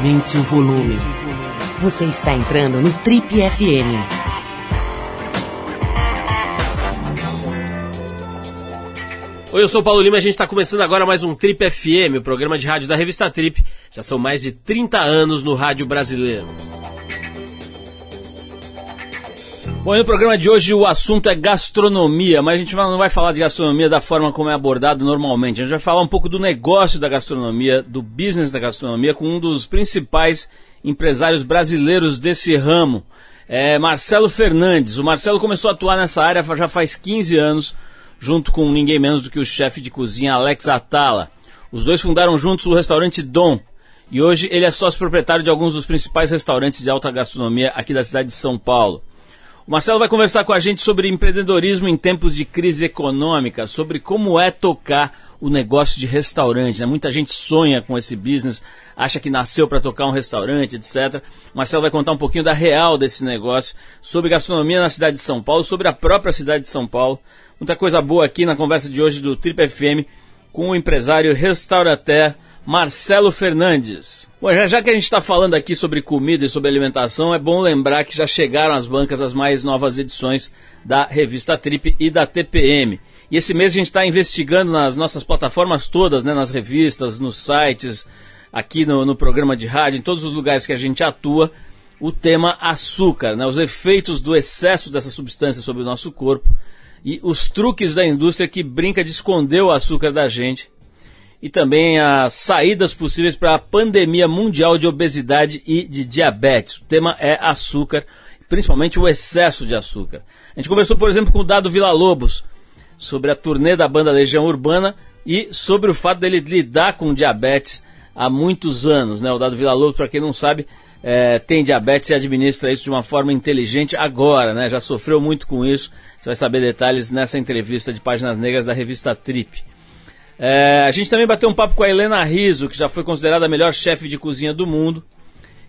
Aumente o volume. Você está entrando no Trip FM. Oi, eu sou o Paulo Lima e a gente está começando agora mais um Trip FM, o programa de rádio da revista Trip. Já são mais de 30 anos no rádio brasileiro. Bom, no programa de hoje o assunto é gastronomia, mas a gente não vai falar de gastronomia da forma como é abordado normalmente. A gente vai falar um pouco do negócio da gastronomia, do business da gastronomia, com um dos principais empresários brasileiros desse ramo, é Marcelo Fernandes. O Marcelo começou a atuar nessa área já faz 15 anos, junto com ninguém menos do que o chefe de cozinha Alex Atala. Os dois fundaram juntos o restaurante Dom, e hoje ele é sócio proprietário de alguns dos principais restaurantes de alta gastronomia aqui da cidade de São Paulo. O Marcelo vai conversar com a gente sobre empreendedorismo em tempos de crise econômica, sobre como é tocar o negócio de restaurante. Né? Muita gente sonha com esse business, acha que nasceu para tocar um restaurante, etc. O Marcelo vai contar um pouquinho da real desse negócio, sobre gastronomia na cidade de São Paulo, sobre a própria cidade de São Paulo. Muita coisa boa aqui na conversa de hoje do Trip FM com o empresário restaurateur Marcelo Fernandes. Bom, já, já que a gente está falando aqui sobre comida e sobre alimentação, é bom lembrar que já chegaram às bancas as mais novas edições da revista Trip e da TPM. E esse mês a gente está investigando nas nossas plataformas todas, né, nas revistas, nos sites, aqui no, no, programa de rádio, em todos os lugares que a gente atua, o tema açúcar, né, os efeitos do excesso dessa substância sobre o nosso corpo e os truques da indústria que brinca de esconder o açúcar da gente e também as saídas possíveis para a pandemia mundial de obesidade e de diabetes. O tema é açúcar, principalmente o excesso de açúcar. A gente conversou, por exemplo, com o Dado Vila Lobos sobre a turnê da banda Legião Urbana e sobre o fato dele lidar com diabetes há muitos anos. Né? O Dado Vila Lobos, para quem não sabe, é, tem diabetes e administra isso de uma forma inteligente agora, né? Já sofreu muito com isso. Você vai saber detalhes nessa entrevista de páginas negras da revista Trip. É, a gente também bateu um papo com a Helena Riso, que já foi considerada a melhor chefe de cozinha do mundo,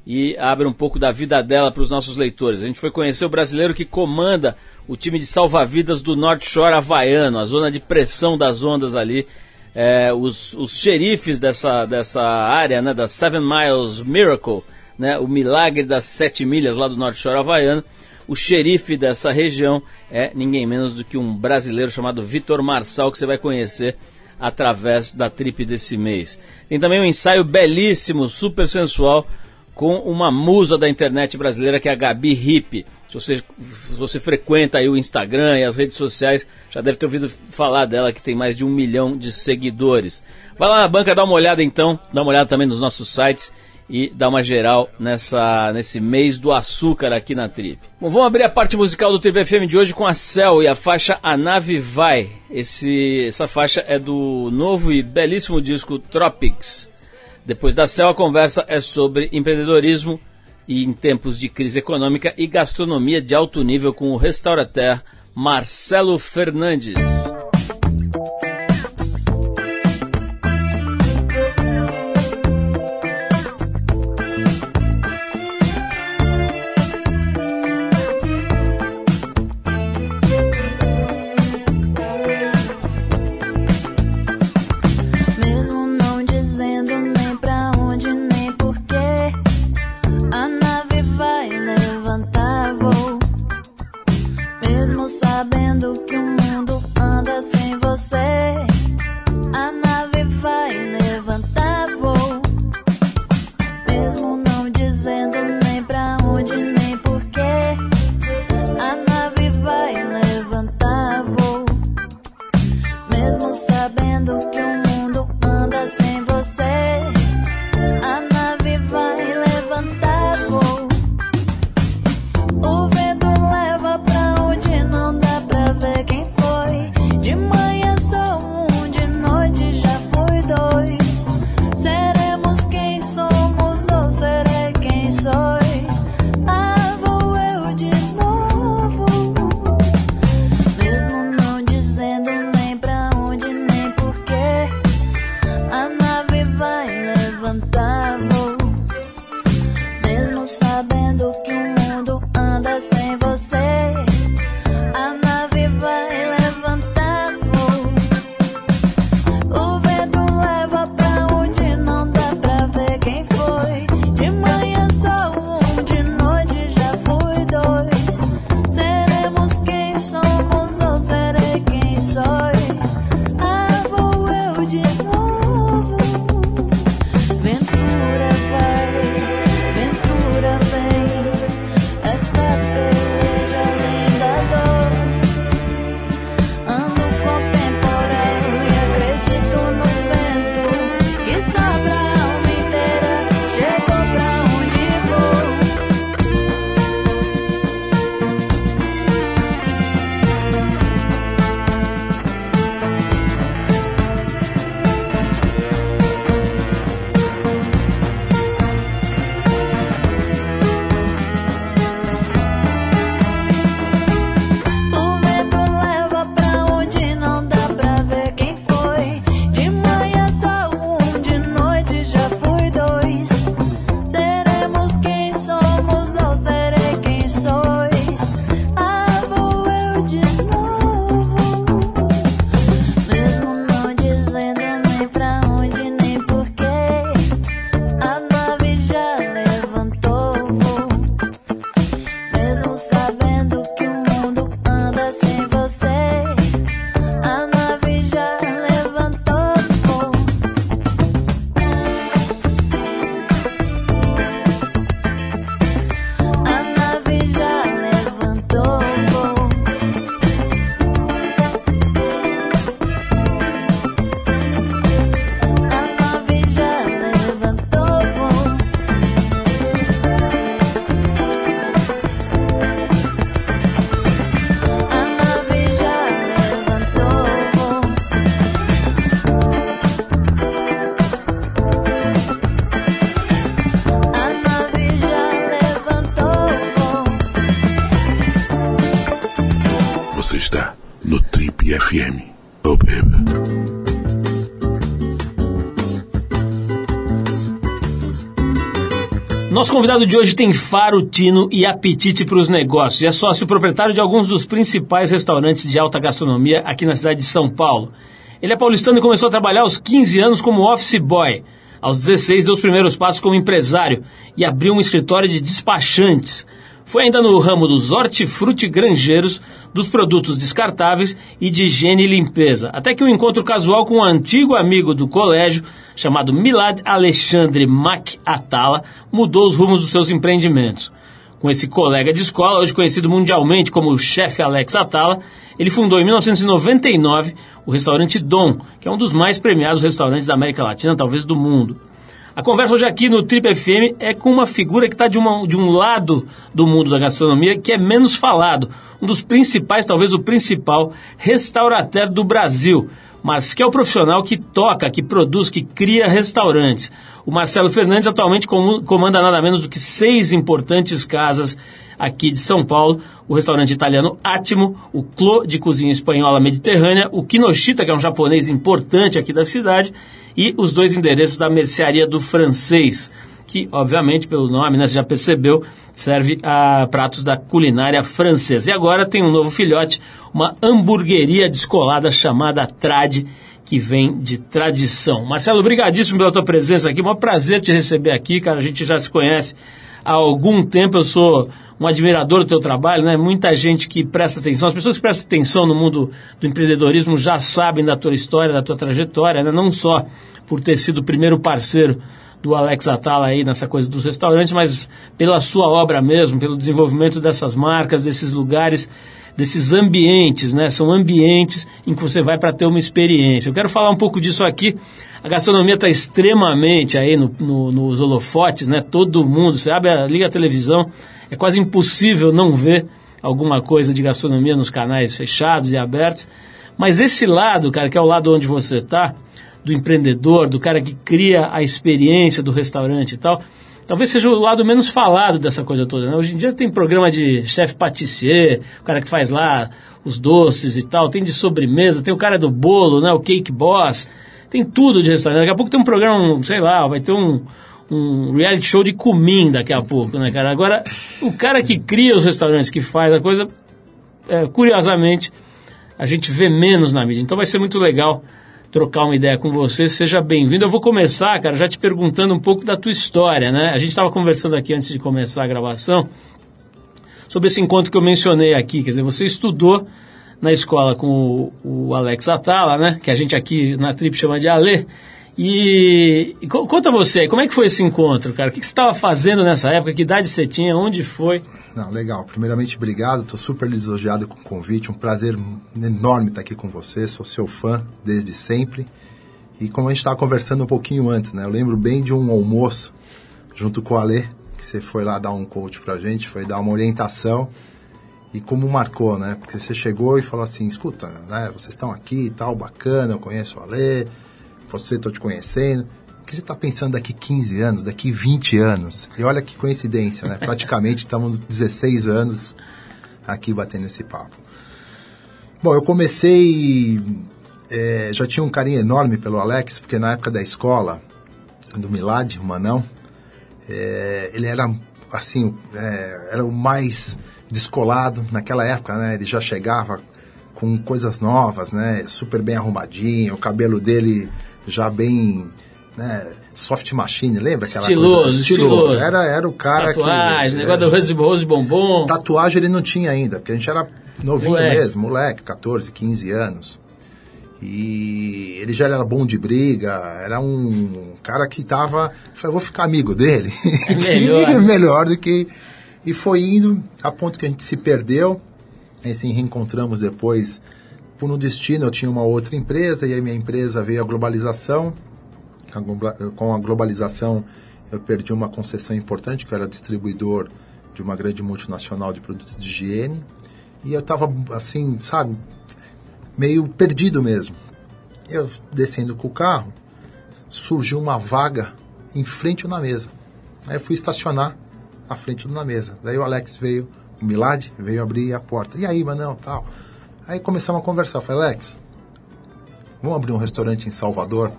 e abre um pouco da vida dela para os nossos leitores. A gente foi conhecer o brasileiro que comanda o time de salva-vidas do North Shore havaiano, a zona de pressão das ondas ali. É, os, os xerifes dessa, dessa área, né, da Seven Miles Miracle, né, o milagre das sete milhas lá do North Shore havaiano. O xerife dessa região é ninguém menos do que um brasileiro chamado Vitor Marçal, que você vai conhecer através da trip desse mês. Tem também um ensaio belíssimo, super sensual, com uma musa da internet brasileira que é a Gabi Hip. Se você, se você frequenta aí o Instagram e as redes sociais, já deve ter ouvido falar dela, que tem mais de um milhão de seguidores. Vai lá na banca, dá uma olhada então, dá uma olhada também nos nossos sites e dar uma geral nessa, nesse mês do açúcar aqui na Trip. Bom, vamos abrir a parte musical do Trip FM de hoje com a Cell e a faixa A Nave Vai. Esse, essa faixa é do novo e belíssimo disco Tropics. Depois da Cell, a conversa é sobre empreendedorismo e em tempos de crise econômica e gastronomia de alto nível com o restaurateur Marcelo Fernandes. Nosso convidado de hoje tem faro, tino e apetite para os negócios. É sócio proprietário de alguns dos principais restaurantes de alta gastronomia aqui na cidade de São Paulo. Ele é paulistano e começou a trabalhar aos 15 anos como office boy. Aos 16 deu os primeiros passos como empresário e abriu um escritório de despachantes. Foi ainda no ramo dos hortifruti granjeiros, dos produtos descartáveis e de higiene e limpeza, até que um encontro casual com um antigo amigo do colégio, chamado Milad Alexandre Mac Atala, mudou os rumos dos seus empreendimentos. Com esse colega de escola, hoje conhecido mundialmente como o chefe Alex Atala, ele fundou em 1999 o restaurante Dom, que é um dos mais premiados restaurantes da América Latina, talvez do mundo. A conversa hoje aqui no Trip FM é com uma figura que está de, de um lado do mundo da gastronomia que é menos falado, um dos principais, talvez o principal, restaurateur do Brasil, mas que é o profissional que toca, que produz, que cria restaurantes. O Marcelo Fernandes atualmente comanda nada menos do que seis importantes casas aqui de São Paulo, o restaurante italiano Atimo, o Clô de cozinha espanhola mediterrânea, o Kinoshita, que é um japonês importante aqui da cidade, e os dois endereços da mercearia do francês, que, obviamente, pelo nome, né, você já percebeu, serve a pratos da culinária francesa. E agora tem um novo filhote, uma hamburgueria descolada chamada Trad, que vem de tradição. Marcelo, obrigadíssimo pela tua presença aqui, um prazer te receber aqui, cara, a gente já se conhece há algum tempo, eu sou um admirador do teu trabalho, né? Muita gente que presta atenção, as pessoas que prestam atenção no mundo do empreendedorismo já sabem da tua história, da tua trajetória, né? Não só por ter sido o primeiro parceiro do Alex Atala aí nessa coisa dos restaurantes, mas pela sua obra mesmo, pelo desenvolvimento dessas marcas, desses lugares, desses ambientes, né? São ambientes em que você vai para ter uma experiência. Eu quero falar um pouco disso aqui. A gastronomia está extremamente aí no, no, nos holofotes, né? Todo mundo, você abre, liga a televisão, é quase impossível não ver alguma coisa de gastronomia nos canais fechados e abertos. Mas esse lado, cara, que é o lado onde você está, do empreendedor, do cara que cria a experiência do restaurante e tal, talvez seja o lado menos falado dessa coisa toda. Né? Hoje em dia tem programa de chefe patissier, o cara que faz lá os doces e tal, tem de sobremesa, tem o cara do bolo, né, o cake boss, tem tudo de restaurante. Daqui a pouco tem um programa, sei lá, vai ter um, um reality show de comida daqui a pouco, né, cara? Agora, o cara que cria os restaurantes, que faz a coisa, é, curiosamente, a gente vê menos na mídia. Então vai ser muito legal trocar uma ideia com você. Seja bem-vindo. Eu vou começar, cara, já te perguntando um pouco da tua história, né? A gente estava conversando aqui antes de começar a gravação sobre esse encontro que eu mencionei aqui. Quer dizer, você estudou na escola com o, o Alex Atala, né? Que a gente aqui na Trip chama de Ale. E, e conta você, como é que foi esse encontro, cara? O que, que você estava fazendo nessa época? Que idade você tinha? Onde foi? Não, legal. Primeiramente, obrigado. Estou super lisonjeado com o convite. Um prazer enorme estar aqui com você. Sou seu fã desde sempre. E como a gente estava conversando um pouquinho antes, né? Eu lembro bem de um almoço junto com o Ale, que você foi lá dar um coach pra gente, foi dar uma orientação. E como marcou, né? Porque você chegou e falou assim, escuta, né? Vocês estão aqui e tal, bacana, eu conheço o Ale você, estou te conhecendo. Que você está pensando daqui 15 anos, daqui 20 anos? E olha que coincidência, né? Praticamente estamos 16 anos aqui batendo esse papo. Bom, eu comecei. É, já tinha um carinho enorme pelo Alex, porque na época da escola, do Milad, o Manão, é, ele era assim, é, era o mais descolado naquela época, né? Ele já chegava com coisas novas, né? Super bem arrumadinho, o cabelo dele já bem né, soft machine, lembra? Aquela estiloso, coisa? estiloso, estiloso. Era, era o cara Tatuagem, que... Tatuagem, negócio é, do rose, rose bombom. Tatuagem ele não tinha ainda, porque a gente era novinho moleque. mesmo, moleque, 14, 15 anos. E ele já era bom de briga, era um cara que tava... Falei, vou ficar amigo dele. É melhor. melhor do que... E foi indo a ponto que a gente se perdeu, aí se reencontramos depois por um destino, eu tinha uma outra empresa e aí minha empresa veio a globalização. Com a globalização, eu perdi uma concessão importante, que eu era distribuidor de uma grande multinacional de produtos de higiene. E eu estava, assim, sabe, meio perdido mesmo. Eu descendo com o carro, surgiu uma vaga em frente na mesa. Aí eu fui estacionar na frente na mesa. Daí o Alex veio, o Milad veio abrir a porta. E aí, Manão, tal Aí começamos a conversar. Eu falei, Alex, vamos abrir um restaurante em Salvador?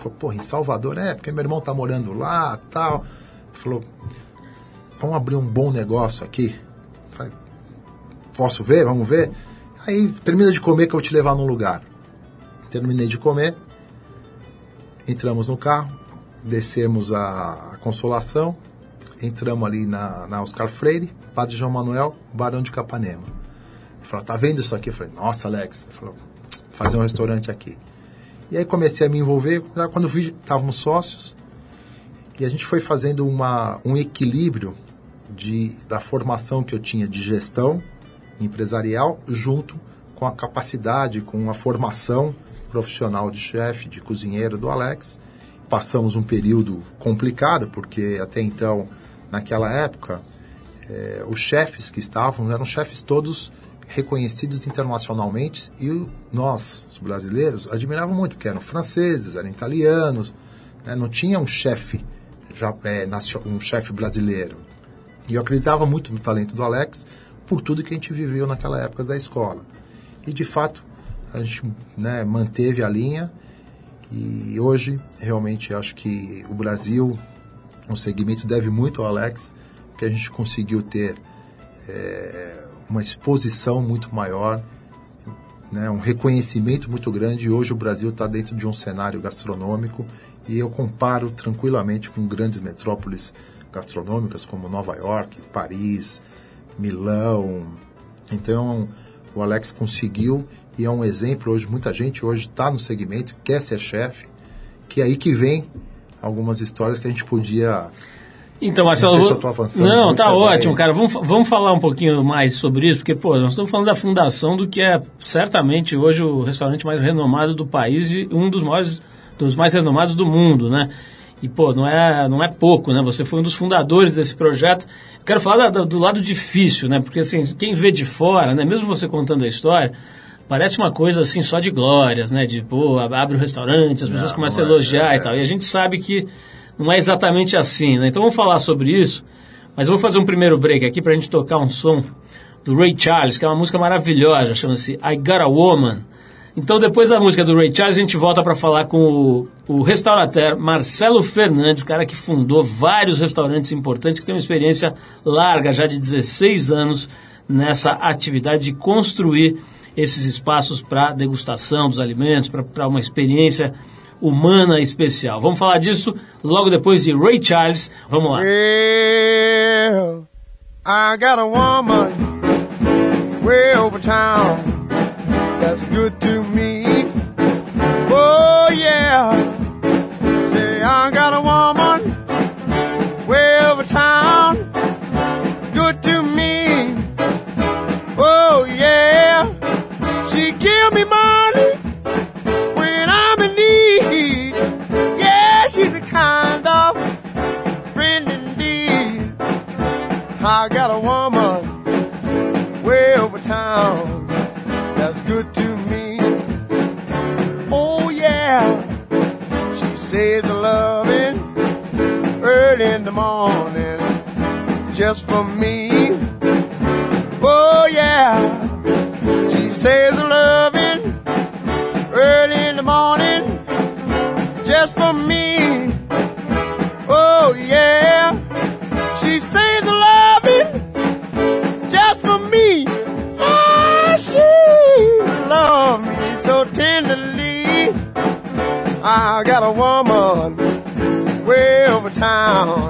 Falou, porra, em Salvador? É, porque meu irmão tá morando lá tal. Falou, vamos abrir um bom negócio aqui? Falei, posso ver? Vamos ver? Aí termina de comer que eu vou te levar num lugar. Terminei de comer, entramos no carro, descemos a, a Consolação, entramos ali na, na Oscar Freire, Padre João Manuel, Barão de Capanema. Ele falou, tá vendo isso aqui? Eu falei, nossa, Alex. Ele falou, fazer um restaurante aqui. E aí comecei a me envolver, quando vi, estávamos sócios, e a gente foi fazendo uma, um equilíbrio de, da formação que eu tinha de gestão empresarial junto com a capacidade, com a formação profissional de chefe, de cozinheiro do Alex. Passamos um período complicado, porque até então, naquela época, eh, os chefes que estavam eram chefes todos reconhecidos internacionalmente e nós, os brasileiros, admiravam muito, porque eram franceses, eram italianos, né? não tinha um chefe já é, um chefe brasileiro. E eu acreditava muito no talento do Alex por tudo que a gente viveu naquela época da escola. E de fato, a gente né, manteve a linha e hoje realmente acho que o Brasil, o segmento deve muito ao Alex, porque a gente conseguiu ter é, uma exposição muito maior, né, um reconhecimento muito grande e hoje o Brasil está dentro de um cenário gastronômico e eu comparo tranquilamente com grandes metrópoles gastronômicas como Nova York, Paris, Milão. Então o Alex conseguiu e é um exemplo hoje. Muita gente hoje está no segmento, quer ser chefe, que é aí que vem algumas histórias que a gente podia. Então, Marcelo, não, se avançando, não tá ótimo, cara. Vamos, vamos falar um pouquinho mais sobre isso, porque, pô, nós estamos falando da fundação do que é certamente hoje o restaurante mais renomado do país e um dos maiores, dos mais renomados do mundo, né? E, pô, não é, não é pouco, né? Você foi um dos fundadores desse projeto. Quero falar da, do lado difícil, né? Porque, assim, quem vê de fora, né? Mesmo você contando a história, parece uma coisa, assim, só de glórias, né? De, pô, abre o um restaurante, as pessoas começam a é, elogiar é, e tal. E a gente sabe que não é exatamente assim, né? Então, vamos falar sobre isso. Mas eu vou fazer um primeiro break aqui pra gente tocar um som do Ray Charles, que é uma música maravilhosa, chama-se I Got a Woman. Então, depois da música do Ray Charles, a gente volta para falar com o, o restaurateur Marcelo Fernandes, cara que fundou vários restaurantes importantes, que tem uma experiência larga, já de 16 anos, nessa atividade de construir esses espaços para degustação dos alimentos, para uma experiência humana especial. Vamos falar disso logo depois de Ray Charles. Vamos lá. Well, I got a woman way over town. that's good to me. Oh yeah, say I got a woman I got a woman way over town that's good to me. Oh yeah, she says a loving early in the morning just for me. Oh yeah, she says a loving early in the morning just for me. Oh yeah, she says I got a woman way over town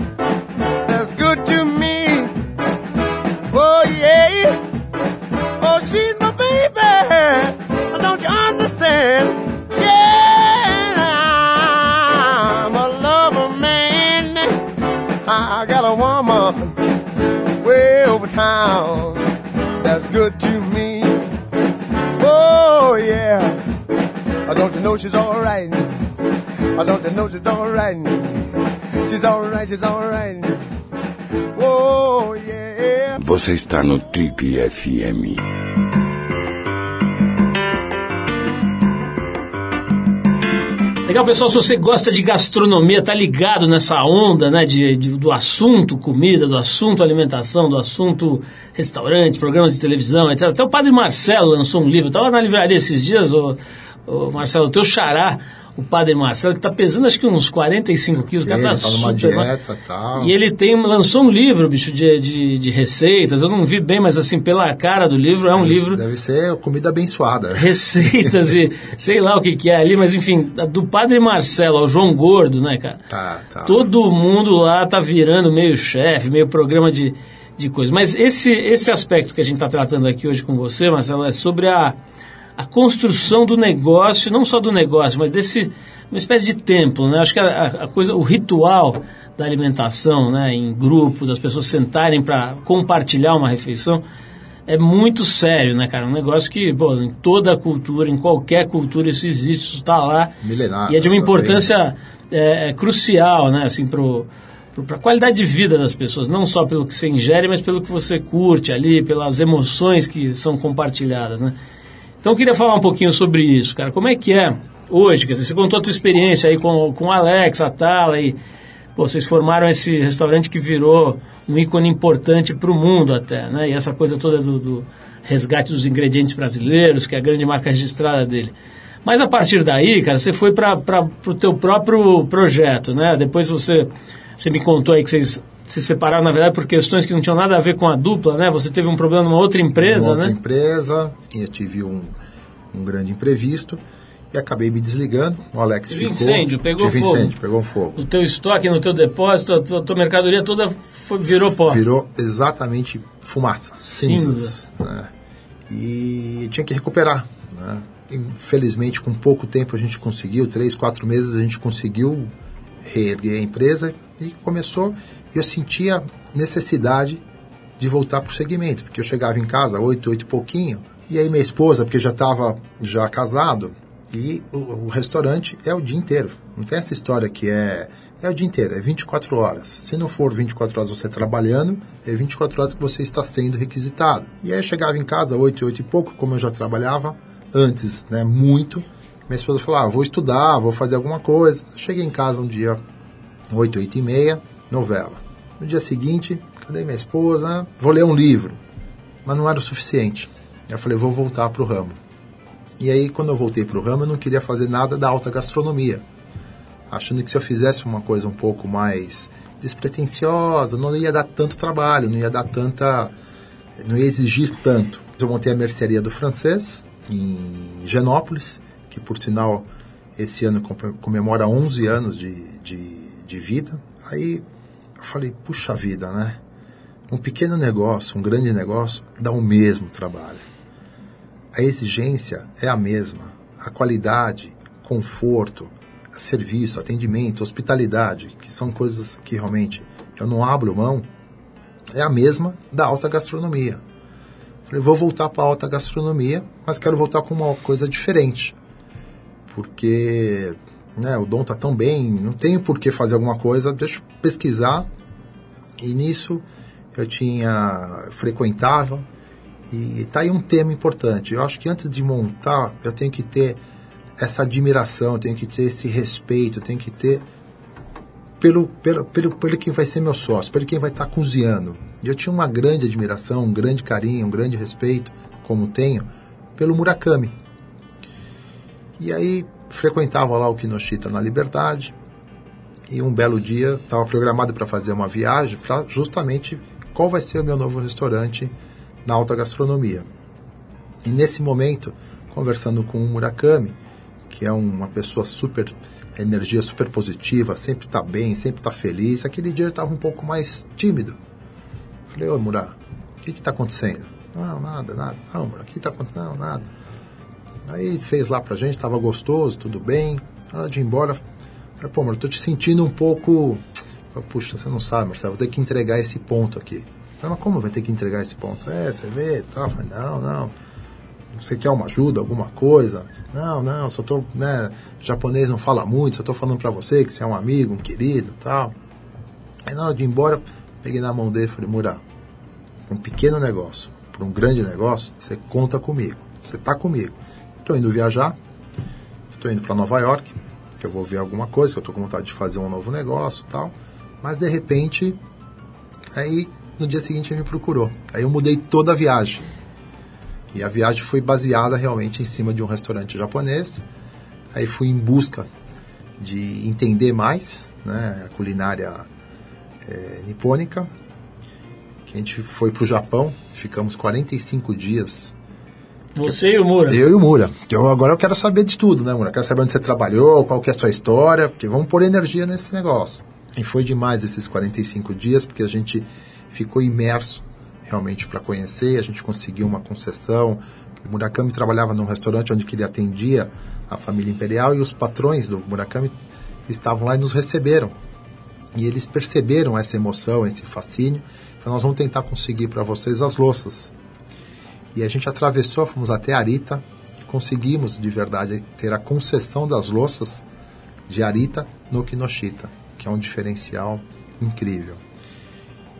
Don't you know she's alright? Don't you know she's alright? She's alright, she's alright. Oh, yeah. Você está no Trip FM. Legal, pessoal, se você gosta de gastronomia, tá ligado nessa onda, né, de, de- do assunto comida, do assunto alimentação, do assunto restaurantes, programas de televisão, etc. Até o Padre Marcelo lançou um livro, tava na livraria esses dias, o, Marcelo, o teu xará, o Padre Marcelo, que tá pesando acho que uns 45 quilos, cara Ele tá tá numa dieta e tal. E ele tem, lançou um livro, bicho, de, de, de receitas, eu não vi bem, mas assim, pela cara do livro, é um Deve- livro Deve ser comida abençoada. receitas e sei lá o que, que é ali, mas enfim, do Padre Marcelo ao João Gordo, né, cara? Tá, tá. Todo mundo lá tá virando meio chefe, meio programa de, de coisa. Mas esse, esse aspecto que a gente está tratando aqui hoje com você, Marcelo, é sobre a, a construção do negócio, não só do negócio, mas desse uma espécie de templo, né? Acho que a, a coisa, o ritual da alimentação, né, em grupos, as pessoas sentarem para compartilhar uma refeição, é muito sério, né, cara? Um negócio que, pô, em toda a cultura, em qualquer cultura isso existe, isso está lá. Milenar, E é de uma também. importância é, é, crucial, né, assim, pro para a qualidade de vida das pessoas, não só pelo que você ingere, mas pelo que você curte ali, pelas emoções que são compartilhadas, né? Então eu queria falar um pouquinho sobre isso, cara. Como é que é hoje? Quer dizer, você contou a tua experiência aí com, com o Alex, a Tala e pô, vocês formaram esse restaurante que virou um ícone importante para o mundo até, né? E essa coisa toda do, do resgate dos ingredientes brasileiros, que é a grande marca registrada dele. Mas a partir daí, cara, você foi para o teu próprio projeto, né? Depois você, você me contou aí que vocês se separaram, na verdade, por questões que não tinham nada a ver com a dupla, né? Você teve um problema numa outra empresa, Uma outra né? empresa, e eu tive um, um grande imprevisto e acabei me desligando. O Alex Tive ficou. incêndio, pegou tive fogo. incêndio, pegou fogo. O teu estoque no teu depósito, a tua, tua mercadoria toda foi- virou pó. Virou exatamente fumaça, Cinza. cinzas. né? E tinha que recuperar. Né? Infelizmente, com pouco tempo a gente conseguiu, três, quatro meses a gente conseguiu reerguer a empresa e começou. Eu sentia necessidade de voltar para o segmento, porque eu chegava em casa oito, oito e pouquinho, e aí minha esposa, porque já estava já casado, e o, o restaurante é o dia inteiro. Não tem essa história que é é o dia inteiro, é 24 horas. Se não for 24 horas você trabalhando, é 24 horas que você está sendo requisitado. E aí eu chegava em casa 8, 8 e pouco, como eu já trabalhava antes, né, muito. Minha esposa falou: "Ah, vou estudar, vou fazer alguma coisa". Cheguei em casa um dia 8, 8 e meia, novela. No dia seguinte, cadê minha esposa? Vou ler um livro. Mas não era o suficiente. Eu falei, vou voltar para o ramo. E aí, quando eu voltei para o ramo, eu não queria fazer nada da alta gastronomia. Achando que se eu fizesse uma coisa um pouco mais despretensiosa, não ia dar tanto trabalho, não ia dar tanta. não ia exigir tanto. Eu montei a mercearia do francês, em Genópolis, que por sinal esse ano com- comemora 11 anos de, de, de vida. Aí eu falei, puxa vida, né? Um pequeno negócio, um grande negócio, dá o mesmo trabalho. A exigência é a mesma. A qualidade, conforto, serviço, atendimento, hospitalidade, que são coisas que realmente eu não abro mão, é a mesma da alta gastronomia. Falei, vou voltar para a alta gastronomia, mas quero voltar com uma coisa diferente. Porque né, o Dom tá tão bem, não tenho por que fazer alguma coisa, deixa eu pesquisar. E nisso eu tinha frequentava e tá aí um tema importante. Eu acho que antes de montar, eu tenho que ter essa admiração, eu tenho que ter esse respeito, eu tenho que ter pelo, pelo, pelo, pelo quem vai ser meu sócio, pelo quem vai estar cozinhando. E eu tinha uma grande admiração, um grande carinho, um grande respeito, como tenho, pelo Murakami. E aí frequentava lá o Kinoshita na Liberdade. E um belo dia estava programado para fazer uma viagem para justamente qual vai ser o meu novo restaurante na alta gastronomia. E nesse momento, conversando com o Murakami, que é uma pessoa super energia super positiva, sempre tá bem, sempre tá feliz. Aquele dia ele estava um pouco mais tímido. Falei, ô Murá, o que que tá acontecendo? Não, nada, nada. Não, Murá, o que tá acontecendo? Não, nada. Aí fez lá pra gente, tava gostoso, tudo bem. Na hora de ir embora, falei, pô, Murá, tô te sentindo um pouco... Falei, Puxa, você não sabe, Marcelo, vou ter que entregar esse ponto aqui. Falei, mas como vai ter que entregar esse ponto? É, você vê, tal. Falei, não, não você quer uma ajuda, alguma coisa? Não, não, só tô, né, japonês não fala muito, só tô falando para você que você é um amigo, um querido, tal. Aí na hora de ir embora, peguei na mão dele e falei, Mura, um pequeno negócio, para um grande negócio, você conta comigo, você tá comigo. Tô indo viajar, tô indo para Nova York, que eu vou ver alguma coisa, que eu tô com vontade de fazer um novo negócio, tal. Mas de repente, aí no dia seguinte ele me procurou. Aí eu mudei toda a viagem. E a viagem foi baseada realmente em cima de um restaurante japonês. Aí fui em busca de entender mais né, a culinária é, nipônica. Que a gente foi para o Japão, ficamos 45 dias. Você e o Mura? Eu e o Mura. Eu, agora eu quero saber de tudo, né, Mura? Quero saber onde você trabalhou, qual que é a sua história, porque vamos pôr energia nesse negócio. E foi demais esses 45 dias, porque a gente ficou imerso realmente para conhecer. A gente conseguiu uma concessão. O Murakami trabalhava num restaurante onde ele atendia a família imperial e os patrões do Murakami estavam lá e nos receberam. E eles perceberam essa emoção, esse fascínio. Então nós vamos tentar conseguir para vocês as louças. E a gente atravessou, fomos até Arita conseguimos de verdade ter a concessão das louças de Arita no Kinoshita, que é um diferencial incrível.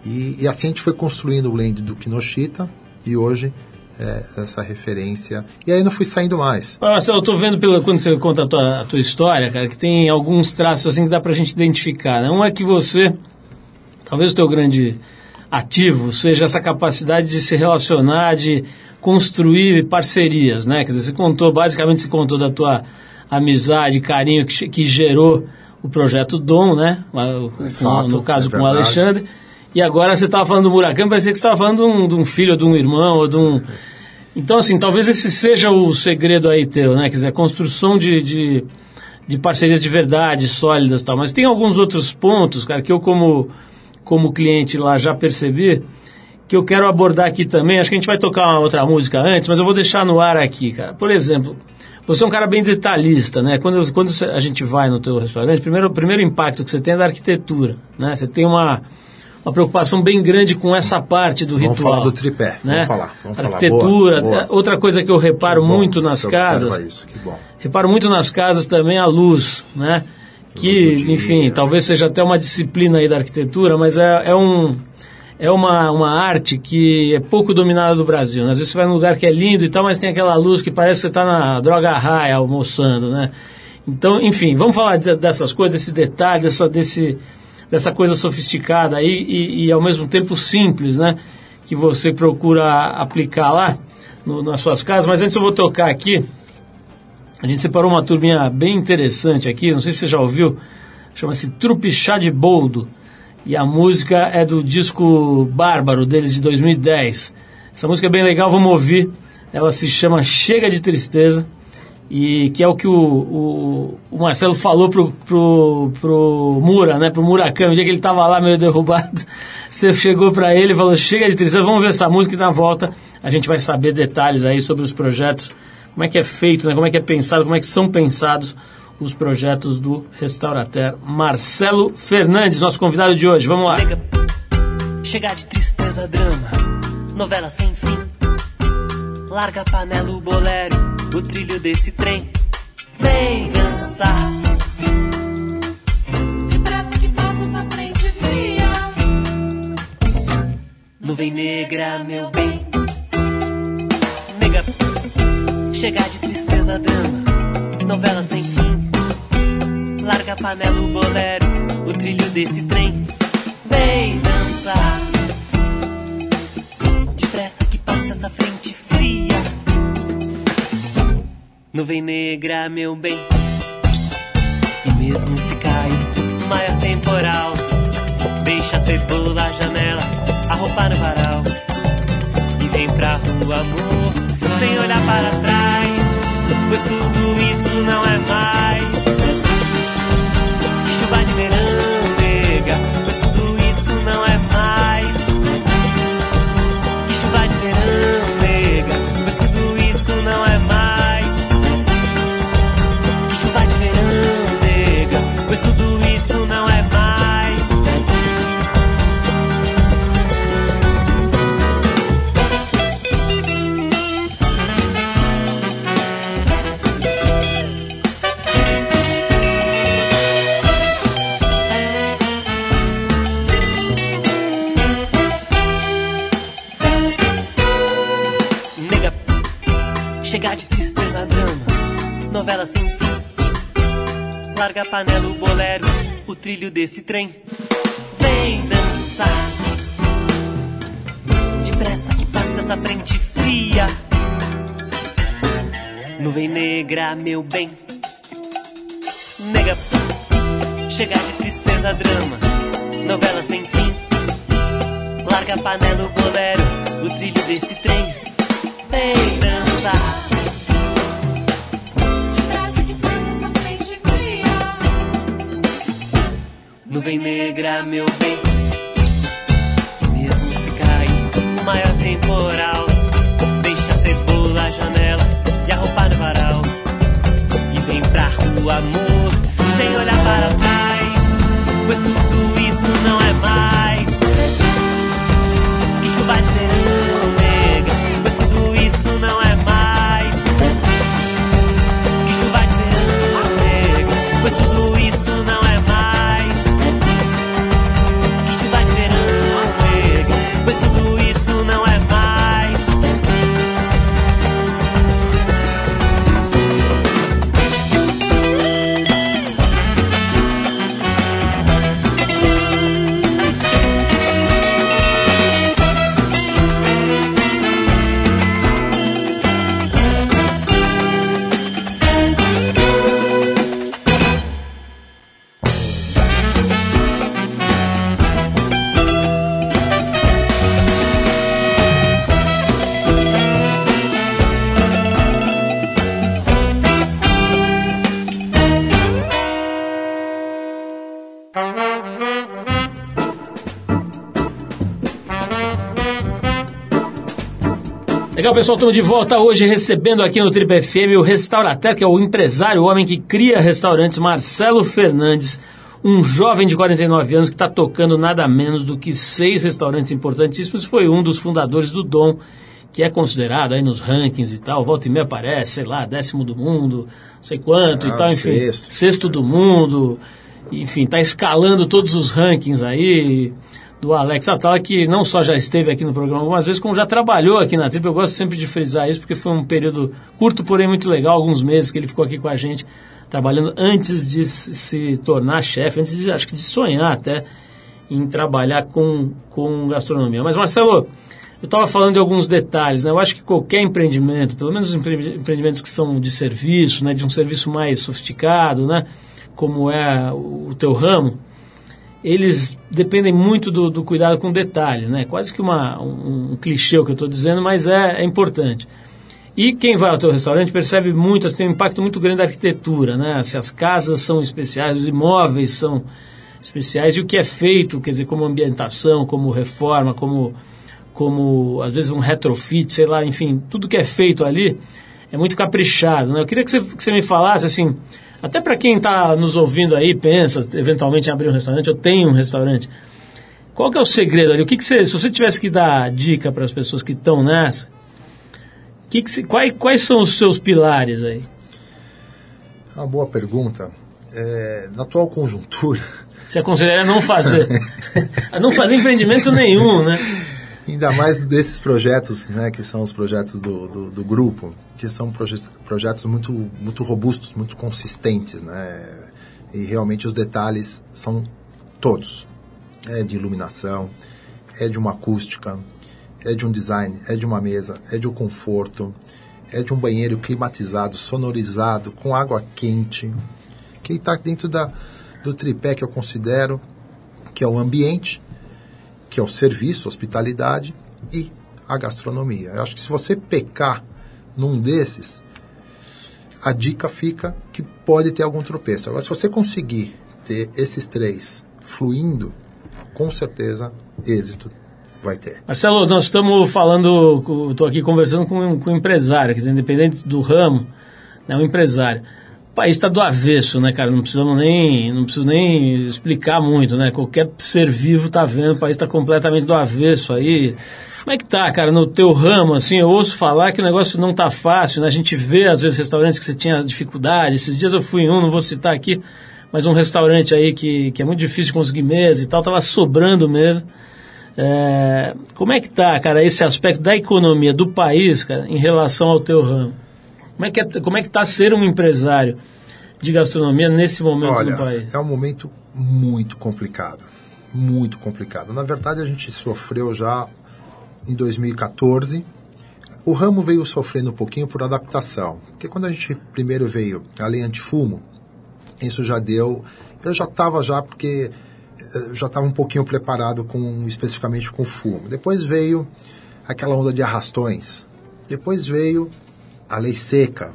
E, e, assim a gente foi construindo o blend do Kinoshita e hoje é, essa referência. E aí não fui saindo mais. Marcelo, eu tô vendo quando você conta a tua, a tua história, cara, que tem alguns traços assim que dá pra gente identificar. Né? Um é que você, talvez o teu grande ativo seja essa capacidade de se relacionar, de construir parcerias, né? Quer dizer, você contou, basicamente você contou da tua amizade, carinho que, que gerou o projeto Dom, né? Fato, no, no caso é com o Alexandre. E agora você estava falando do Murakami, parecia que você estava falando de um, de um, filho, de um irmão, ou de um... Então, assim, talvez esse seja o segredo aí teu, né? Quer dizer, a construção de, de, de parcerias de verdade, sólidas e tal. Mas tem alguns outros pontos, cara, que eu como, como cliente lá já percebi, que eu quero abordar aqui também. Acho que a gente vai tocar uma outra música antes, mas eu vou deixar no ar aqui, cara. Por exemplo, você é um cara bem detalhista, né? Quando, quando a gente vai no teu restaurante, primeiro, o primeiro impacto que você tem é da arquitetura, né? Você tem uma uma preocupação bem grande com essa parte do vamos ritual. Vamos falar do tripé, né? vamos falar. Vamos Arquitetura. Boa, boa. outra coisa que eu reparo bom, muito nas casas. Isso, que bom. Reparo muito nas casas também a luz, né? Que, enfim, talvez seja até uma disciplina aí da arquitetura, mas é, é um é uma, uma arte que é pouco dominada do Brasil. Né? Às vezes você vai num lugar que é lindo e tal, mas tem aquela luz que parece que você está na droga raia almoçando, né? Então, enfim, vamos falar de, dessas coisas, desse detalhe, dessa, desse, dessa coisa sofisticada aí e, e, ao mesmo tempo simples, né? Que você procura aplicar lá no, nas suas casas. Mas antes eu vou tocar aqui. A gente separou uma turminha bem interessante aqui, não sei se você já ouviu, chama-se Trupe Chá de Boldo. E a música é do disco Bárbaro, deles de 2010. Essa música é bem legal, vamos ouvir. Ela se chama Chega de Tristeza e que é o que o, o, o, Marcelo falou pro, pro, pro Mura, né, pro Murakami, o dia que ele estava lá meio derrubado, você chegou para ele e falou, chega de tristeza, vamos ver essa música e na volta a gente vai saber detalhes aí sobre os projetos, como é que é feito, né, como é que é pensado, como é que são pensados os projetos do Restaurater. Marcelo Fernandes, nosso convidado de hoje, vamos lá. Chega de tristeza, drama, novela sem fim, larga a panela, o bolero, o trilho desse trem. Vem dançar. Depressa que passa essa frente fria. Nuvem negra, meu bem. Chega de tristeza, drama, novela sem fim. Larga a panela, o bolero, o trilho desse trem. Vem dançar. Depressa que passa essa frente fria. Nuvem negra, meu bem. E mesmo se cair maior temporal, deixa a cebola, a janela, a roupa no varal. E vem pra rua, amor, sem olhar para trás. Desse trem. Vem dançar. Depressa que passa essa frente fria. Nuvem negra, meu bem. Legal, pessoal, estamos de volta hoje recebendo aqui no Triple FM o Restaurateur, que é o empresário, o homem que cria restaurantes, Marcelo Fernandes, um jovem de 49 anos que está tocando nada menos do que seis restaurantes importantíssimos, foi um dos fundadores do Dom, que é considerado aí nos rankings e tal, volta e meia aparece, sei lá, décimo do mundo, não sei quanto e Ah, tal, enfim, sexto. sexto do mundo, enfim, está escalando todos os rankings aí do Alex Atala, que não só já esteve aqui no programa algumas vezes, como já trabalhou aqui na Trip. Eu gosto sempre de frisar isso, porque foi um período curto, porém muito legal, alguns meses que ele ficou aqui com a gente, trabalhando antes de se tornar chefe, antes de, acho que de sonhar até em trabalhar com, com gastronomia. Mas, Marcelo, eu estava falando de alguns detalhes, né? Eu acho que qualquer empreendimento, pelo menos os empre- empreendimentos que são de serviço, né? De um serviço mais sofisticado, né? Como é o teu ramo, eles dependem muito do, do cuidado com detalhe, né? Quase que uma, um, um clichê o que eu estou dizendo, mas é, é importante. E quem vai ao teu restaurante percebe muito, assim, tem um impacto muito grande da arquitetura, né? Se as casas são especiais, os imóveis são especiais e o que é feito, quer dizer, como ambientação, como reforma, como, como às vezes um retrofit, sei lá, enfim, tudo que é feito ali é muito caprichado, né? Eu queria que você, que você me falasse, assim, até para quem está nos ouvindo aí, pensa eventualmente em abrir um restaurante, eu tenho um restaurante, qual que é o segredo ali? O que, que você, se você tivesse que dar dica para as pessoas que estão nessa, que que se- quais, quais são os seus pilares aí? Uma boa pergunta. É, na atual conjuntura, Você aconselharia não fazer? A não fazer empreendimento nenhum, né? Ainda mais desses projetos, né, que são os projetos do, do, do grupo, que são proje projetos muito, muito robustos, muito consistentes, né? E realmente os detalhes são todos. É de iluminação, é de uma acústica, é de um design, é de uma mesa, é de um conforto, é de um banheiro climatizado, sonorizado, com água quente, que está dentro da, do tripé que eu considero que é o ambiente, que é o serviço, hospitalidade e a gastronomia. Eu acho que se você pecar num desses, a dica fica que pode ter algum tropeço. Agora, se você conseguir ter esses três fluindo, com certeza êxito vai ter. Marcelo, nós estamos falando, estou aqui conversando com, com um empresário, quer dizer, independente do ramo, né, um empresário. O país está do avesso, né, cara? Não precisamos nem, não preciso nem explicar muito, né? Qualquer ser vivo está vendo, o país está completamente do avesso aí. Como é que tá, cara, no teu ramo, assim, eu ouço falar que o negócio não tá fácil, né? A gente vê, às vezes, restaurantes que você tinha dificuldade. Esses dias eu fui em um, não vou citar aqui, mas um restaurante aí que, que é muito difícil conseguir mesa e tal, tava sobrando mesmo. É, como é que tá, cara, esse aspecto da economia do país, cara, em relação ao teu ramo? Como é que, é, como é que tá ser um empresário de gastronomia nesse momento Olha, no país? é um momento muito complicado. Muito complicado. Na verdade, a gente sofreu já em 2014. O ramo veio sofrendo um pouquinho por adaptação. Porque quando a gente primeiro veio a lei antifumo, isso já deu. Eu já estava já, porque eh, já estava um pouquinho preparado com especificamente com fumo. Depois veio aquela onda de arrastões. Depois veio a lei seca,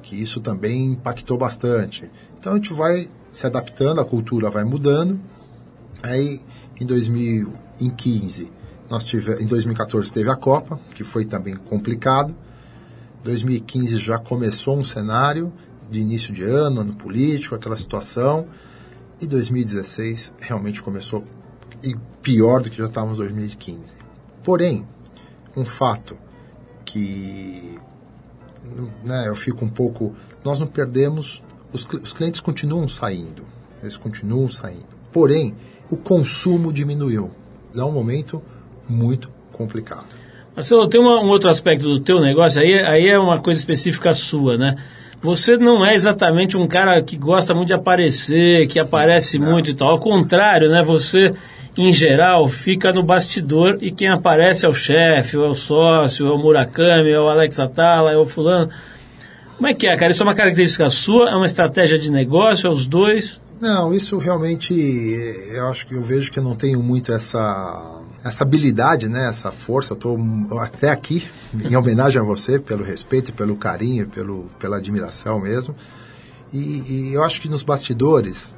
que isso também impactou bastante. Então a gente vai se adaptando, a cultura vai mudando. Aí em 2015, nós tive, em 2014 teve a Copa, que foi também complicado. 2015 já começou um cenário de início de ano, ano político, aquela situação. E 2016 realmente começou e pior do que já estávamos em 2015. Porém, um fato que né, eu fico um pouco. Nós não perdemos. Os, os clientes continuam saindo. Eles continuam saindo. Porém, o consumo diminuiu. É um momento muito complicado. Marcelo, tem uma- um outro aspecto do teu negócio, aí, aí é uma coisa específica sua, né? Você não é exatamente um cara que gosta muito de aparecer, que aparece muito e tal. Ao contrário, né? Você, em geral, fica no bastidor e quem aparece é o chefe, ou é o sócio, ou é o Murakami, ou é o Alex Atala, é o fulano. Como é que é, cara? Isso é uma característica sua? É uma estratégia de negócio? É os dois? Não, isso realmente eu acho que eu vejo que eu não tenho muito essa essa habilidade, né, essa força. Eu estou até aqui em homenagem a você pelo respeito, pelo carinho, pelo pela admiração mesmo. E, e eu acho que nos bastidores,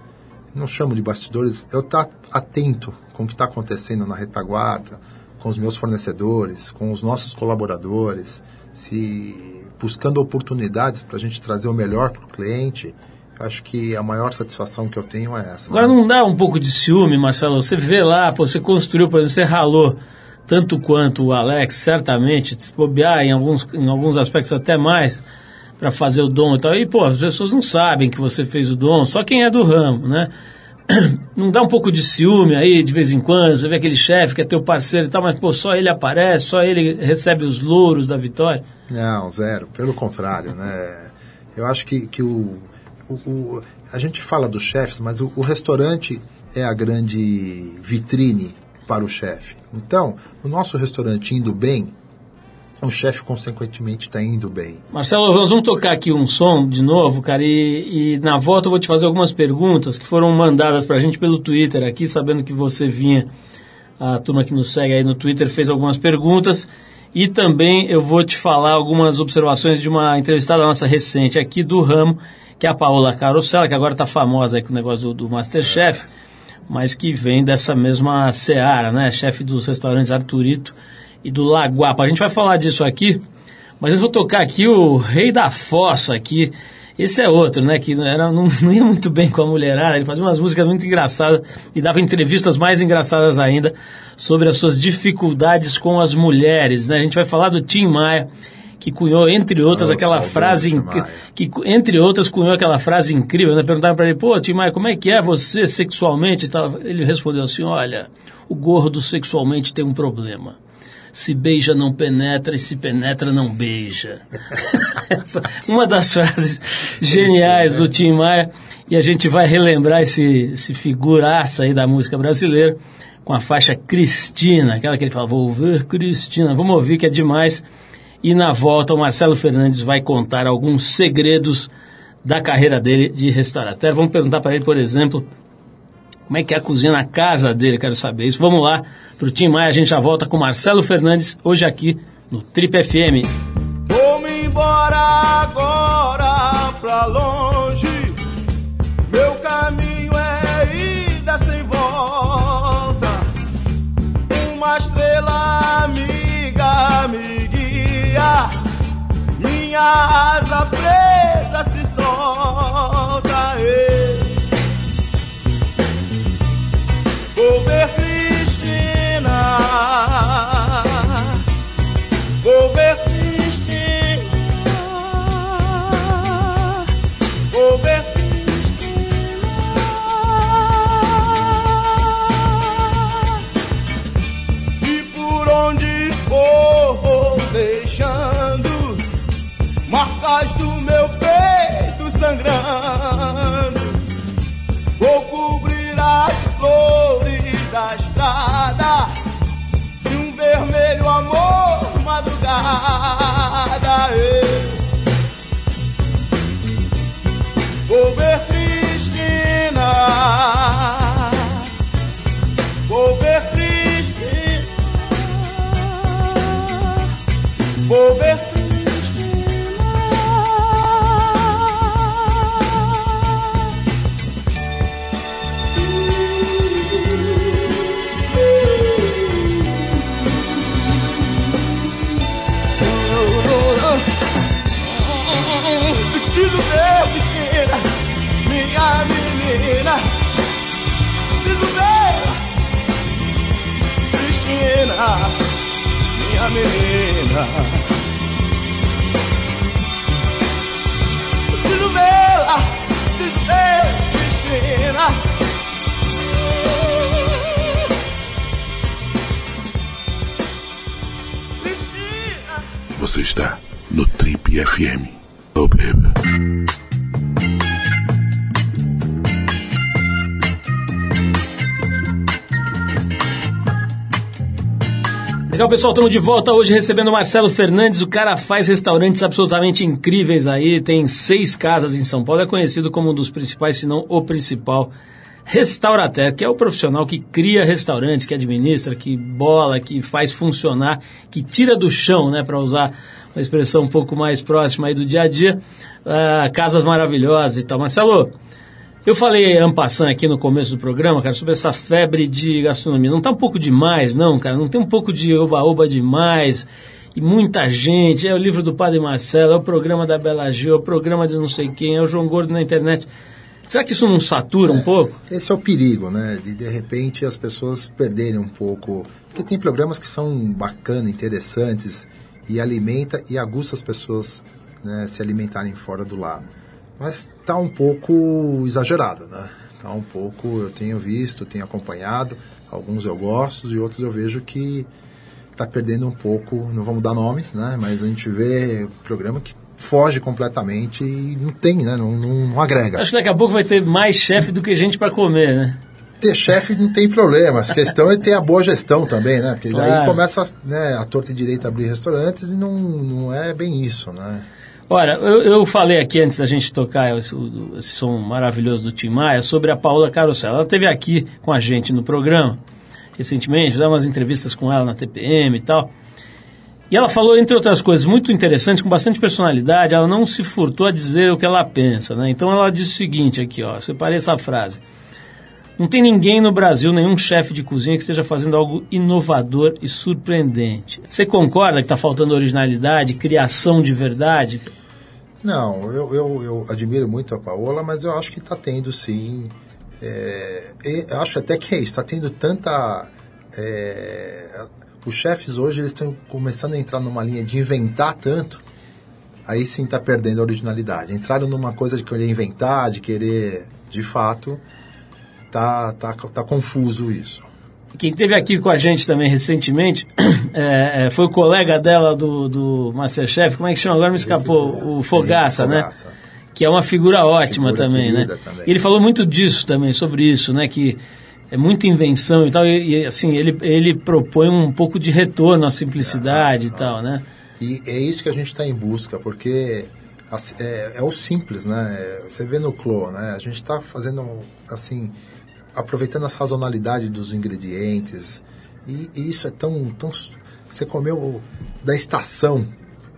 não chamo de bastidores, eu estar atento com o que está acontecendo na retaguarda, com os meus fornecedores, com os nossos colaboradores, se buscando oportunidades para a gente trazer o melhor para o cliente. Acho que a maior satisfação que eu tenho é essa. Agora não dá um pouco de ciúme, Marcelo? Você vê lá, pô, você construiu, por exemplo, você ralou tanto quanto o Alex, certamente, se bobear em alguns, em alguns aspectos até mais, para fazer o dom e tal. E, pô, as pessoas não sabem que você fez o dom, só quem é do ramo, né? Não dá um pouco de ciúme aí, de vez em quando, você vê aquele chefe que é teu parceiro e tal, mas, pô, só ele aparece, só ele recebe os louros da vitória. Não, zero. Pelo contrário, né? Eu acho que, que o, o, o- A gente fala dos chefes, mas o, o restaurante é a grande vitrine para o chefe. Então, o nosso restaurante indo bem, o chefe, consequentemente, está indo bem. Marcelo, nós vamos tocar aqui um som de novo, cara, e, e na volta eu vou te fazer algumas perguntas que foram mandadas pra gente pelo Twitter aqui, sabendo que você vinha, a turma que nos segue aí no Twitter fez algumas perguntas, e também eu vou te falar algumas observações de uma entrevistada nossa recente aqui do ramo, que é a Paola Carosella, que agora está famosa aí com o negócio do, do Masterchef, mas que vem dessa mesma seara, né, chefe dos restaurantes Arturito e do Laguapa. A gente vai falar disso aqui, mas eu vou tocar aqui o Rei da Fossa aqui. Esse é outro, né? Que era, não, não ia muito bem com a mulherada. Ele fazia umas músicas muito engraçadas e dava entrevistas mais engraçadas ainda sobre as suas dificuldades com as mulheres, né? A gente vai falar do Tim Maia, que cunhou, entre outras, Oh, aquela frase... Que, entre outras, cunhou aquela frase incrível, né? Perguntaram pra ele, pô, Tim Maia, como é que é você sexualmente? Ele respondeu assim, olha, o gordo sexualmente tem um problema. Se beija não penetra e se penetra não beija. Uma das frases geniais do Tim Maia. E a gente vai relembrar esse, esse figuraça aí da música brasileira com a faixa Cristina, aquela que ele fala, vou ver Cristina. Vamos ouvir que é demais. E na volta o Marcelo Fernandes vai contar alguns segredos da carreira dele de restaurateur. Vamos perguntar para ele, por exemplo, como é que é a cozinha na casa dele? Quero saber isso. Vamos lá pro Tim Maia. A gente já volta com Marcelo Fernandes, hoje aqui no Trip FM. Vou-me embora agora pra longe. Meu caminho é ida sem volta. Uma estrela amiga me guia. Minha asa preta. Cristina, minha menina. Preciso vê-la, preciso ver, Cristina. Cristina. Você está no Trip FM. Oh, baby. Legal, pessoal, estamos de volta hoje recebendo o Marcelo Fernandes. O cara faz restaurantes absolutamente incríveis aí, tem seis casas em São Paulo, é conhecido como um dos principais, se não o principal restaurateur, que é o profissional que cria restaurantes, que administra, que bola, que faz funcionar, que tira do chão, né, para usar uma expressão um pouco mais próxima aí do dia a dia, ah, casas maravilhosas e tal. Marcelo, eu falei ampassando aqui no começo do programa, cara, sobre essa febre de gastronomia. Não tá um pouco demais, não, cara? Não tem um pouco de oba-oba demais? E muita gente, é o livro do Padre Marcelo, é o programa da Bela Gil, é o programa de não sei quem, é o João Gordo na internet. Será que isso não satura um pouco? Esse é o perigo, né? De de repente as pessoas perderem um pouco. Porque tem programas que são bacanas, interessantes e alimenta e aguça as pessoas né, se alimentarem fora do lar. Mas tá um pouco exagerado, né? Tá um pouco, eu tenho visto, tenho acompanhado, alguns eu gosto e outros eu vejo que tá perdendo um pouco, não vamos dar nomes, né? Mas a gente vê programa que foge completamente e não tem, né? Não, não, não agrega. Acho que daqui a pouco vai ter mais chefe do que gente para comer, né? ter chefe não tem problema. A questão é ter a boa gestão também, né? Porque Claro. daí começa né, a torta e direito a abrir restaurantes e não, não é bem isso, né? Olha, eu, eu falei aqui antes da gente tocar esse, esse som maravilhoso do Tim Maia sobre a Paula Carosella. Ela esteve aqui com a gente no programa recentemente, fizemos umas entrevistas com ela na TPM e tal. E ela falou, entre outras coisas, muito interessantes, com bastante personalidade. Ela não se furtou a dizer o que ela pensa, né? Então ela disse o seguinte aqui, ó. Separei essa frase. Não tem ninguém no Brasil, nenhum chefe de cozinha que esteja fazendo algo inovador e surpreendente. Você concorda que está faltando originalidade, criação de verdade? Não, eu, eu, eu admiro muito a Paola, mas eu acho que está tendo sim. é, eu acho até que é isso, está tendo tanta. é, os chefes hoje eles estão começando a entrar numa linha de inventar tanto, aí sim está perdendo a originalidade. Entraram numa coisa de querer inventar, de querer. De fato, tá, tá, tá confuso isso. Quem esteve aqui com a gente também recentemente é, é, foi o colega dela do, do Masterchef, como é que chama? Agora me escapou, o Fogaça, né? Fogaça. Que é uma figura ótima Figura também, né? também. Ele falou muito disso também, sobre isso, né? Que é muita invenção e tal, e, e, assim, ele, ele propõe um pouco de retorno à simplicidade e tal, né? E é isso que a gente está em busca, porque é, é o simples, né? Você vê no Clô, né? A gente está fazendo, assim, aproveitando a sazonalidade dos ingredientes. E, e isso é tão, tão... Você comeu da estação.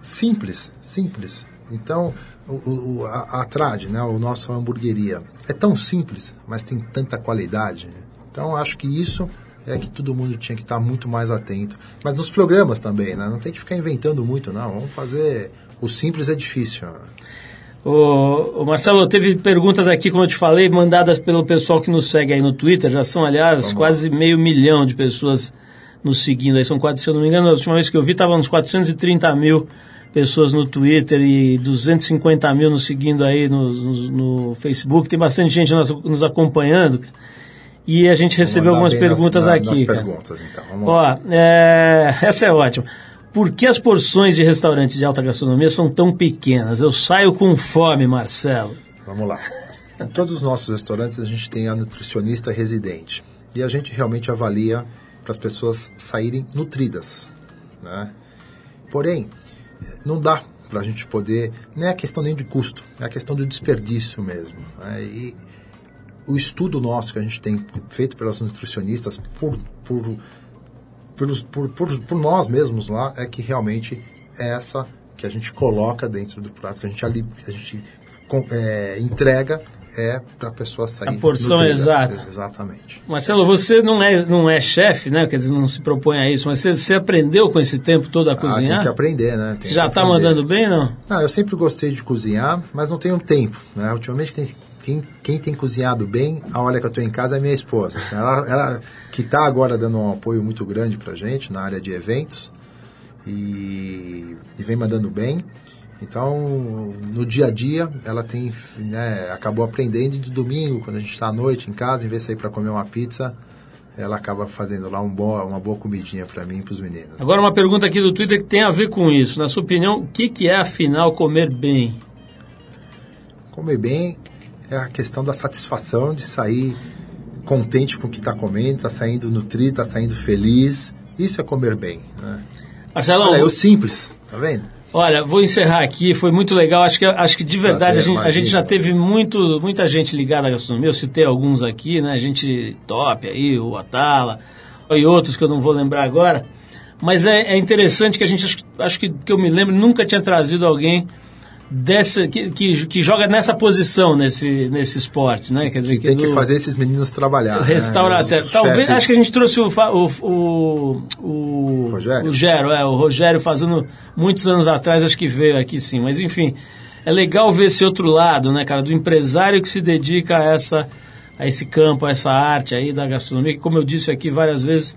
Simples, simples. Então, o, o, a, a Trad, né? O nosso hamburgueria, é tão simples, mas tem tanta qualidade. Então, acho que isso é que todo mundo tinha que estar muito mais atento. Mas nos programas também, né? Não tem que ficar inventando muito, não. Vamos fazer. O simples é difícil. O, o Marcelo, teve perguntas aqui, como eu te falei, mandadas pelo pessoal que nos segue aí no Twitter. Já são, aliás, Vamos quase meio milhão de pessoas nos seguindo. Aí são quase, se eu não me engano, a última vez que eu vi, estavam uns 430 mil pessoas no Twitter e 250 mil nos seguindo aí no, no, no Facebook. Tem bastante gente nos, nos acompanhando. E a gente recebeu algumas nas- perguntas na- aqui. Nas perguntas, então. Ó, é, essa é ótima. Por que as porções de restaurantes de alta gastronomia são tão pequenas? Eu saio com fome, Marcelo. Vamos lá. Em todos os nossos restaurantes a gente tem a nutricionista residente. E a gente realmente avalia para as pessoas saírem nutridas. Né? Porém, não dá para a gente poder. Não é questão nem de custo, é a questão do desperdício mesmo. né? E o estudo nosso que a gente tem feito pelas nutricionistas, por, por, pelos, por, por, por nós mesmos lá, é que realmente é essa que a gente coloca dentro do prato, que a gente, ali, que a gente é, entrega é para a pessoa sair. A porção nutrida. exata. Exatamente. Marcelo, você não é, não é chefe, né? Quer dizer, não se propõe a isso, mas você, você aprendeu com esse tempo todo a Ah, tem cozinhar? que aprender, né? Tem você já está mandando bem, não? Não, eu sempre gostei de cozinhar, mas não tenho tempo. Né? Ultimamente, tem, quem, quem tem cozinhado bem, a hora que eu estou em casa é minha esposa. Ela, ela que está agora dando um apoio muito grande para gente na área de eventos e, e vem mandando bem. Então, no dia a dia, ela tem, né, acabou aprendendo e de domingo, quando a gente está à noite em casa, em vez de sair para comer uma pizza, ela acaba fazendo lá um boa, uma boa comidinha para mim e para os meninos. Agora uma pergunta aqui do Twitter que tem a ver com isso. Na sua opinião, o que, que é afinal comer bem? Comer bem é a questão da satisfação de sair contente com o que está comendo, está saindo nutrido, está saindo feliz. Isso é comer bem. Né? Marcelão, Olha, é o simples, tá vendo? Olha, vou encerrar aqui, foi muito legal. Acho que, acho que de verdade Prazer, a, gente, a gente já teve muito, muita gente ligada à gastronomia. Eu citei alguns aqui, né? Gente top aí, o Atala e outros que eu não vou lembrar agora. Mas é, é interessante que a gente, acho, acho que, que eu me lembro, nunca tinha trazido alguém dessa que, que, que joga nessa posição nesse, nesse esporte, né? Quer dizer, E tem que fazer esses meninos trabalhar. né? restaurateur. Os Talvez, chefes. acho que a gente trouxe o, o, o, Rogério? o Gero, é, o Rogério fazendo muitos anos atrás, acho que veio aqui sim. Mas enfim, é legal ver esse outro lado, né, cara, do empresário que se dedica a essa a esse campo, a essa arte aí da gastronomia, que como eu disse aqui várias vezes,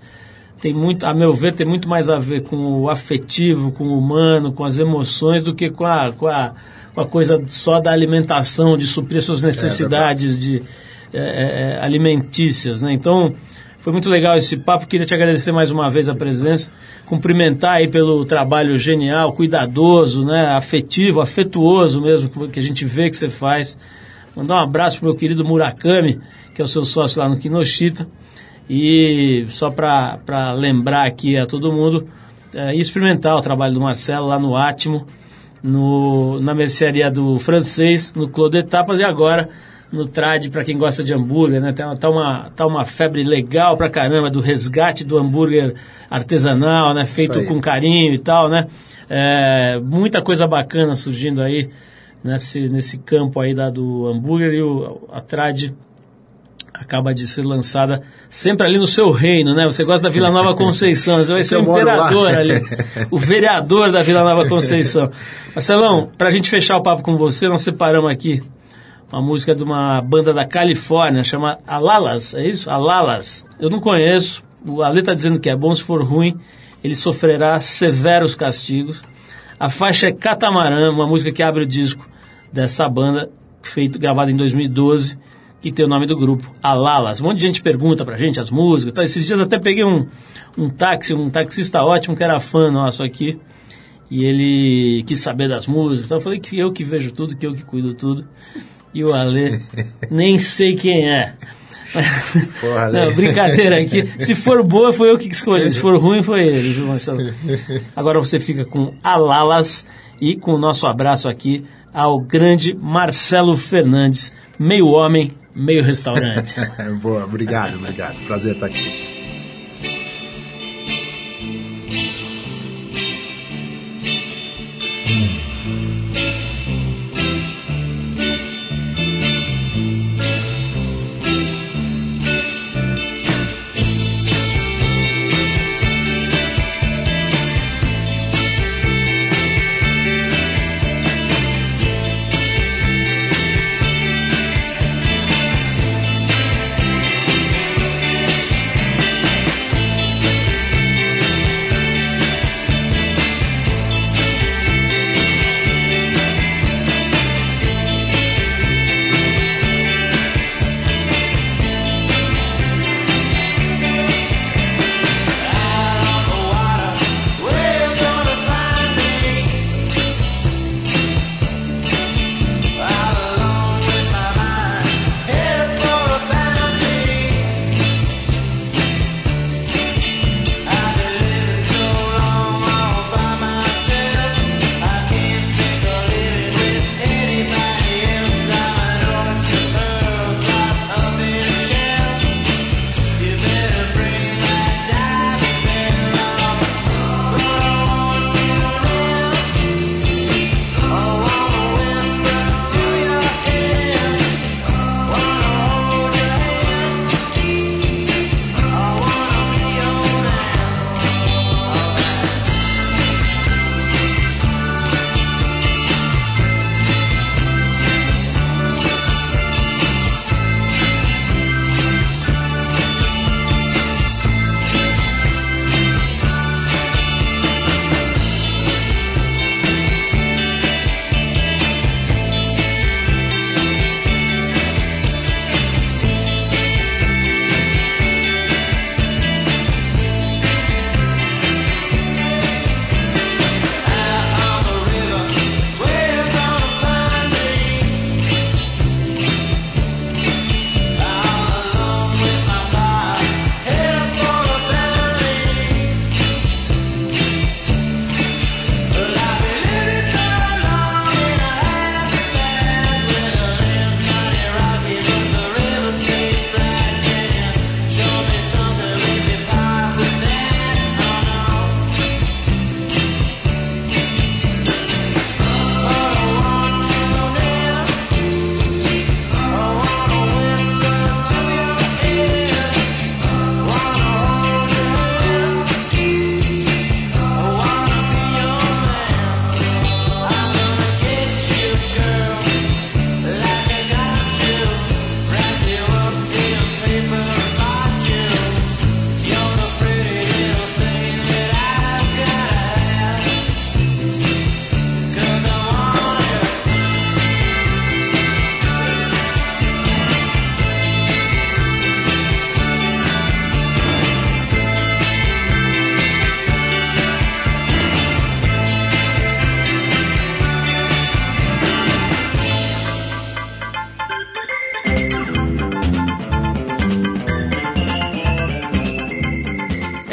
tem muito, a meu ver, tem muito mais a ver com o afetivo, com o humano, com as emoções, do que com a, com a, com a coisa só da alimentação, de suprir suas necessidades de, é, é, alimentícias. Né? Então, foi muito legal esse papo. Queria te agradecer mais uma vez a presença, cumprimentar aí pelo trabalho genial, cuidadoso, né? afetivo, afetuoso mesmo, que- que a gente vê que você faz. Mandar um abraço pro meu querido Murakami, que é o seu sócio lá no Kinoshita. E só para lembrar aqui a todo mundo, é, e experimentar o trabalho do Marcelo lá no Átimo, no, na mercearia do francês, no Clos de Tapas e agora no Trad para quem gosta de hambúrguer, né? Tá, tá, uma, tá uma febre legal pra caramba do resgate do hambúrguer artesanal, né? Feito com carinho e tal, né? É, muita coisa bacana surgindo aí nesse, nesse campo aí da, do hambúrguer e o, a Trad acaba de ser lançada sempre ali no seu reino, né? Você gosta da Vila Nova Conceição, você vai ser o imperador ali, o vereador da Vila Nova Conceição. Marcelão, pra gente fechar o papo com você, nós separamos aqui uma música de uma banda da Califórnia, chama Alalas, é isso? Alalas. Eu não conheço, o Ale tá dizendo que é bom, se for ruim, ele sofrerá severos castigos. A faixa é Catamarã, uma música que abre o disco dessa banda, feito, gravada em 2012, que tem o nome do grupo, Alalas. Um monte de gente pergunta pra gente as músicas. Tá? Esses dias até peguei um, um táxi, um taxista ótimo que era fã nosso aqui, e ele quis saber das músicas. Então eu falei que eu que vejo tudo, que eu que cuido tudo. E o Ale, nem sei quem é. Porra. Não, brincadeira aqui. Se for boa, foi eu que escolhi. Se for ruim, foi ele, viu, Marcelo? Agora você fica com Alalas e com o nosso abraço aqui ao grande Marcelo Fernandes, meio homem, meio restaurante. Boa, obrigado, obrigado. Prazer estar aqui.